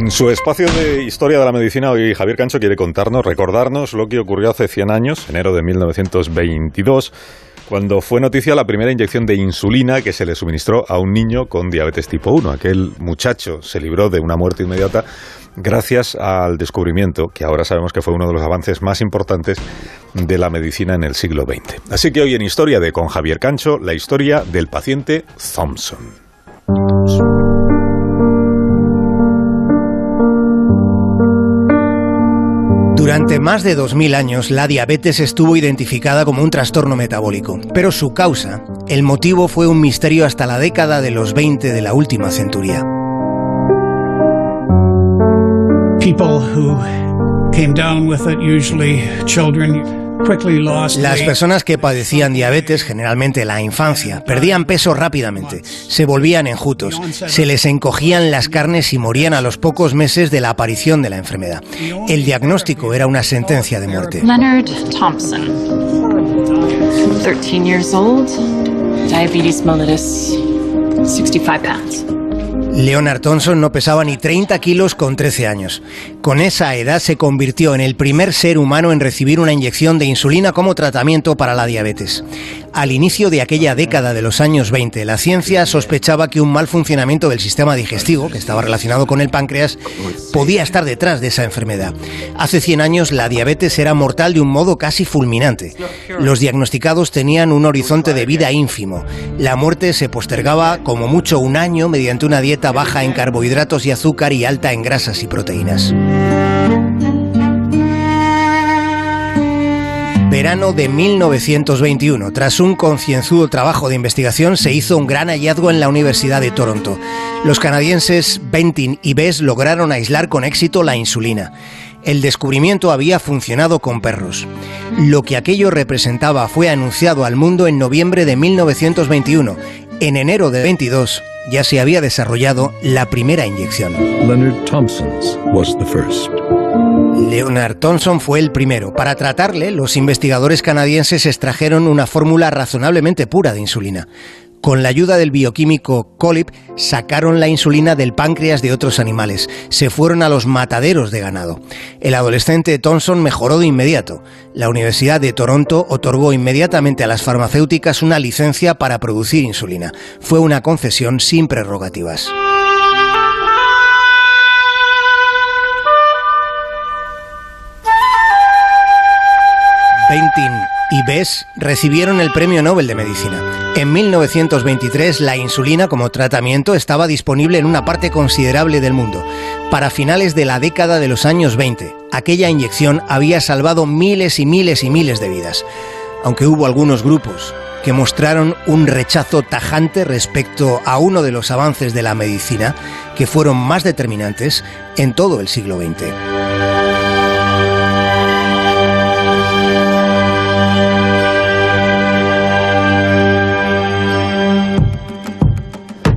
En su espacio de historia de la medicina, hoy Javier Cancho quiere contarnos, recordarnos lo que ocurrió hace 100 años, enero de 1922, cuando fue noticia la primera inyección de insulina que se le suministró a un niño con diabetes tipo 1. Aquel muchacho se libró de una muerte inmediata gracias al descubrimiento, que ahora sabemos que fue uno de los avances más importantes de la medicina en el siglo XX. Así que hoy en Historia de con Javier Cancho, la historia del paciente Thompson. Durante más de 2.000 años, la diabetes estuvo identificada como un trastorno metabólico, pero su causa, el motivo fue un misterio hasta la década de los 20 de la última centuria. People who came down with it, usually children, las personas que padecían diabetes, generalmente en la infancia, perdían peso rápidamente, se volvían enjutos, se les encogían las carnes y morían a los pocos meses de la aparición de la enfermedad. El diagnóstico era una sentencia de muerte. Leonard Thompson, 13 years old, diabetes mellitus, 65 pounds. Leonard Thompson no pesaba ni 30 kilos con 13 años. Con esa edad se convirtió en el primer ser humano en recibir una inyección de insulina como tratamiento para la diabetes. Al inicio de aquella década de los años 20, la ciencia sospechaba que un mal funcionamiento del sistema digestivo, que estaba relacionado con el páncreas, podía estar detrás de esa enfermedad. Hace 100 años la diabetes era mortal de un modo casi fulminante. Los diagnosticados tenían un horizonte de vida ínfimo. La muerte se postergaba como mucho un año mediante una dieta baja en carbohidratos y azúcar y alta en grasas y proteínas. Verano de 1921. Tras un concienzudo trabajo de investigación, se hizo un gran hallazgo en la Universidad de Toronto. Los canadienses Bentin y Bess lograron aislar con éxito la insulina. El descubrimiento había funcionado con perros. Lo que aquello representaba fue anunciado al mundo en noviembre de 1921. En enero de 22 ya se había desarrollado la primera inyección. Leonard Thompson's was the first. Leonard Thompson fue el primero. Para tratarle, los investigadores canadienses extrajeron una fórmula razonablemente pura de insulina. Con la ayuda del bioquímico Colip, sacaron la insulina del páncreas de otros animales. Se fueron a los mataderos de ganado. El adolescente Thompson mejoró de inmediato. La Universidad de Toronto otorgó inmediatamente a las farmacéuticas una licencia para producir insulina. Fue una concesión sin prerrogativas. Bentin y Bess recibieron el Premio Nobel de Medicina. En 1923 la insulina como tratamiento estaba disponible en una parte considerable del mundo. Para finales de la década de los años 20, aquella inyección había salvado miles y miles y miles de vidas. Aunque hubo algunos grupos que mostraron un rechazo tajante respecto a uno de los avances de la medicina que fueron más determinantes en todo el siglo XX.